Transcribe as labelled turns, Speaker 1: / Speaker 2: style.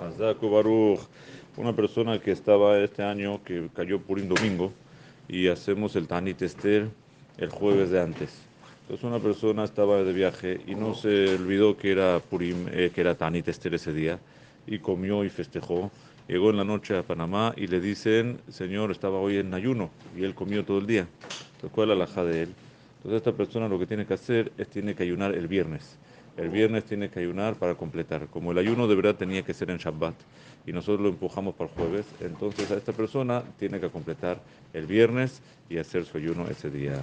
Speaker 1: Hazaku Baruch, una persona que estaba este año, que cayó por un domingo, y hacemos el Tanit Esther el jueves de antes. Entonces una persona estaba de viaje y no se olvidó que era Purim, eh, que era Tanit Esther ese día, y comió y festejó. Llegó en la noche a Panamá y le dicen, señor, estaba hoy en ayuno, y él comió todo el día. Entonces, ¿cuál es la alhaja de él? Entonces esta persona lo que tiene que hacer es tiene que ayunar el viernes. El viernes tiene que ayunar para completar. Como el ayuno de verdad tenía que ser en Shabbat y nosotros lo empujamos para el jueves, entonces a esta persona tiene que completar el viernes y hacer su ayuno ese día.